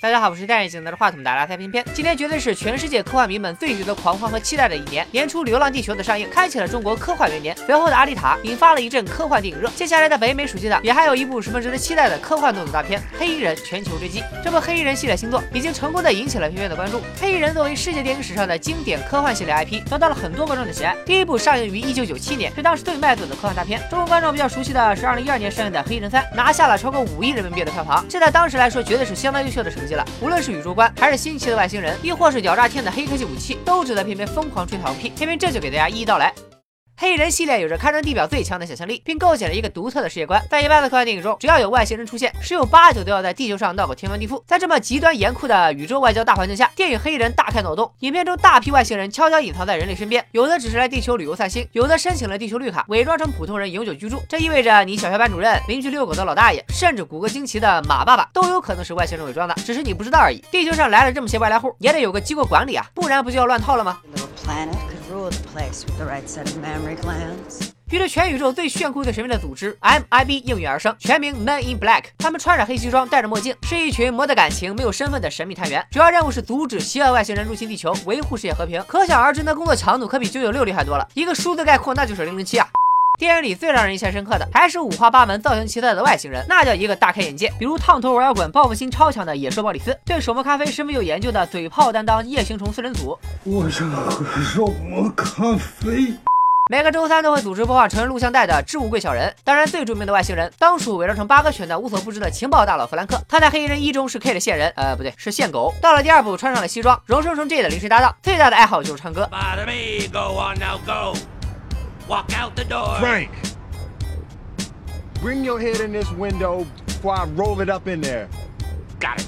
大家好，我是戴眼镜拿着话筒的拉塞偏偏。今天绝对是全世界科幻迷们最值得狂欢和期待的一年。年初《流浪地球》的上映，开启了中国科幻元年。随后的《阿丽塔》引发了一阵科幻电影热。接下来的北美暑期档也还有一部十分值得期待的科幻动作大片《黑衣人：全球追击》。这部黑衣人系列新作已经成功的引起了片片的关注。黑衣人作为世界电影史上的经典科幻系列 IP，得到了很多观众的喜爱。第一部上映于一九九七年，是当时最卖座的科幻大片。中国观众比较熟悉的是二零一二年上映的《黑衣人三》，拿下了超过五亿人民币的票房，这在当时来说绝对是相当优秀的成绩无论是宇宙。观还是新奇的外星人，亦或是屌炸天的黑科技武器，都值得偏偏疯狂吹糖屁。偏偏这就给大家一一道来。黑衣人系列有着堪称地表最强的想象力，并构建了一个独特的世界观。在一般的科幻电影中，只要有外星人出现，十有八九都要在地球上闹个天翻地覆。在这么极端严酷的宇宙外交大环境下，电影《黑衣人》大开脑洞。影片中大批外星人悄悄隐藏在人类身边，有的只是来地球旅游散心，有的申请了地球绿卡，伪装成普通人永久居住。这意味着你小学班主任、邻居遛狗的老大爷，甚至骨骼惊奇的马爸爸，都有可能是外星人伪装的，只是你不知道而已。地球上来了这么些外来户，也得有个机构管理啊，不然不就要乱套了吗？Place with the right set of memory glands 于是，全宇宙最炫酷、最神秘的组织 MIB 应运而生，全名 Men in Black。他们穿着黑西装，戴着墨镜，是一群没得感情、没有身份的神秘探员。主要任务是阻止邪恶外星人入侵地球，维护世界和平。可想而知，那工作强度可比九九六厉害多了。一个数字概括，那就是零零七啊！电影里最让人印象深刻的，还是五花八门、造型奇特的外星人，那叫一个大开眼界。比如烫头玩摇滚、报复心超强的野兽鲍里斯，对手磨咖啡十分有研究的嘴炮担当夜行虫四人组。我想喝手磨咖啡。每个周三都会组织播放成人录像带的置物柜小人，当然最著名的外星人，当属伪装成八哥犬的无所不知的情报大佬弗兰克。他在《黑衣人一》中是 K 的线人，呃，不对，是线狗。到了第二部，穿上了西装，荣升成 J 的临时搭档，最大的爱好就是唱歌。Frank，bring your head in this window before I roll it up in there. Got it.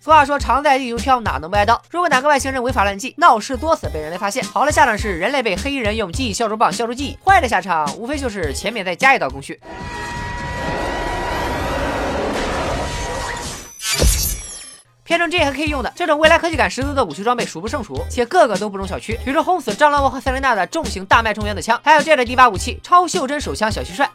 俗话说，常在地球飘，哪能不挨刀？如果哪个外星人违法乱纪、闹事作死，被人类发现，好的下场是人类被黑衣人用记忆消除棒消除记忆；坏的下场无非就是前面再加一道工序。片中这还可以用的这种未来科技感十足的武器装备数不胜数，且个个都不容小觑，比如轰死蟑螂王和塞琳娜的重型大脉冲原子枪，还有这的第八武器超袖珍手枪小蟋蟀。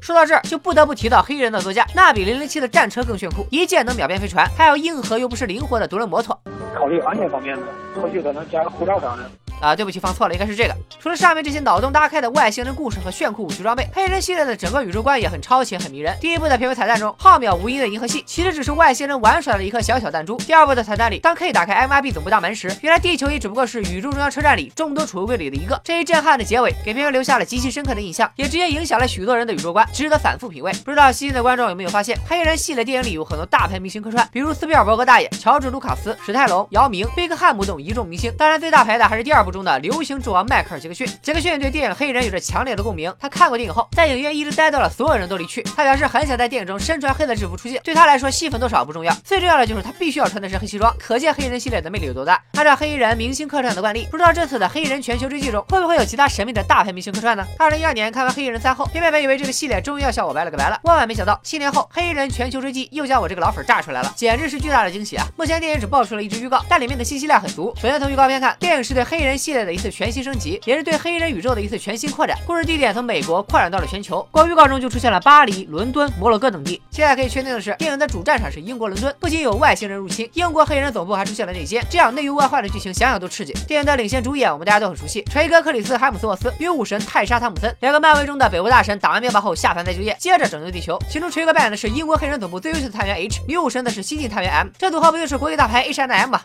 说到这儿，就不得不提到黑衣人的座驾，那比零零七的战车更炫酷，一箭能秒变飞船，还有硬核又不失灵活的独轮摩托。考虑安全方面的，后续可能加个护照啥的。啊，对不起，放错了，应该是这个。除了上面这些脑洞大开的外星人故事和炫酷武器装备，黑人系列的整个宇宙观也很超前、很迷人。第一部的片尾彩蛋中，浩渺无垠的银河系其实只是外星人玩耍的一颗小小弹珠。第二部的彩蛋里，当 K 打开 MIB 总部大门时，原来地球也只不过是宇宙中央车站里众多储物柜里的一个。这一震撼的结尾，给片方留下了极其深刻的印象，也直接影响了许多人的宇宙观，值得反复品味。不知道细心的观众有没有发现，黑人系列电影里有很多大牌明星客串，比如斯皮尔伯格大爷、乔治卢卡斯、史泰龙、姚明、贝克汉姆等一众明星。当然，最大牌的还是第二部中的流行之。王迈克尔·杰克逊，杰克逊对电影《黑人》有着强烈的共鸣。他看过电影后，在影院一直待到了所有人都离去。他表示很想在电影中身穿黑色制服出现。对他来说，戏份多少不重要，最重要的就是他必须要穿的是黑西装。可见《黑人》系列的魅力有多大。按照《黑衣人》明星客串的惯例，不知道这次的《黑衣人全球追击》中会不会有其他神秘的大牌明星客串呢？二零一二年看完《黑衣人三》后，偏偏本以为这个系列终于要向我拜了个拜了，万万没想到，七年后《黑衣人全球追击》又将我这个老粉炸出来了，简直是巨大的惊喜啊！目前电影只爆出了一支预告，但里面的信息量很足。首先从预告片看，电影是对《黑衣人》系列的一次全新升级，也是对。黑衣人宇宙的一次全新扩展，故事地点从美国扩展到了全球。光预告中就出现了巴黎、伦敦、摩洛哥等地。现在可以确定的是，电影的主战场是英国伦敦。不仅有外星人入侵，英国黑人总部还出现了内奸，这样内忧外患的剧情想想都刺激。电影的领衔主演我们大家都很熟悉，锤哥克里斯·海姆斯沃斯与武神泰莎·汤姆森，两个漫威中的北欧大神，打完灭霸后下凡再就业，接着拯救地球。其中锤哥扮演的是英国黑人总部最优秀的探员 H，女武神的是新晋探员 M，这组合不就是国际大牌 H and M 吗？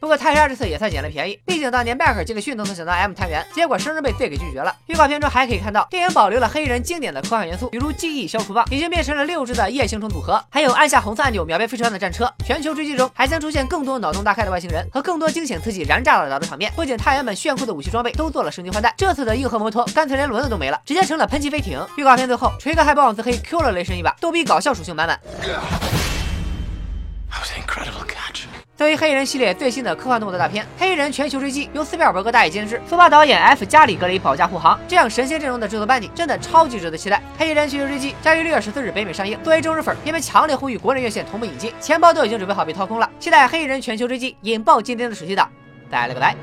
不过泰莎这次也算捡了便宜，毕竟当年迈克尔·杰克逊都曾想当 M 探员，结果生生被 Z 给拒绝了。预告片中还可以看到，电影保留了黑人经典的科幻元素，比如记忆消除棒已经变成了六只的夜行虫组合，还有按下红色按钮秒变飞船的战车。全球追击中还将出现更多脑洞大开的外星人和更多惊险刺激、燃炸了岛的场面。不仅探员们炫酷的武器装备都做了升级换代，这次的硬核摩托干脆连轮子都没了，直接成了喷气飞艇。预告片最后，锤哥还不枉自黑 Q 了雷神一把，逗逼搞笑属性满满。作为黑衣人系列最新的科幻动作大片《黑衣人全球追击》，由斯皮尔伯格大爷监制，苏巴导演，F 加里格雷保驾护航，这样神仙阵容的制作班底真的超级值得期待。《黑衣人全球追击》将于六月十四日北美上映。作为忠实粉，片们强烈呼吁国内院线同步引进，钱包都已经准备好被掏空了。期待《黑衣人全球追击》引爆今天的暑期档。拜了个拜。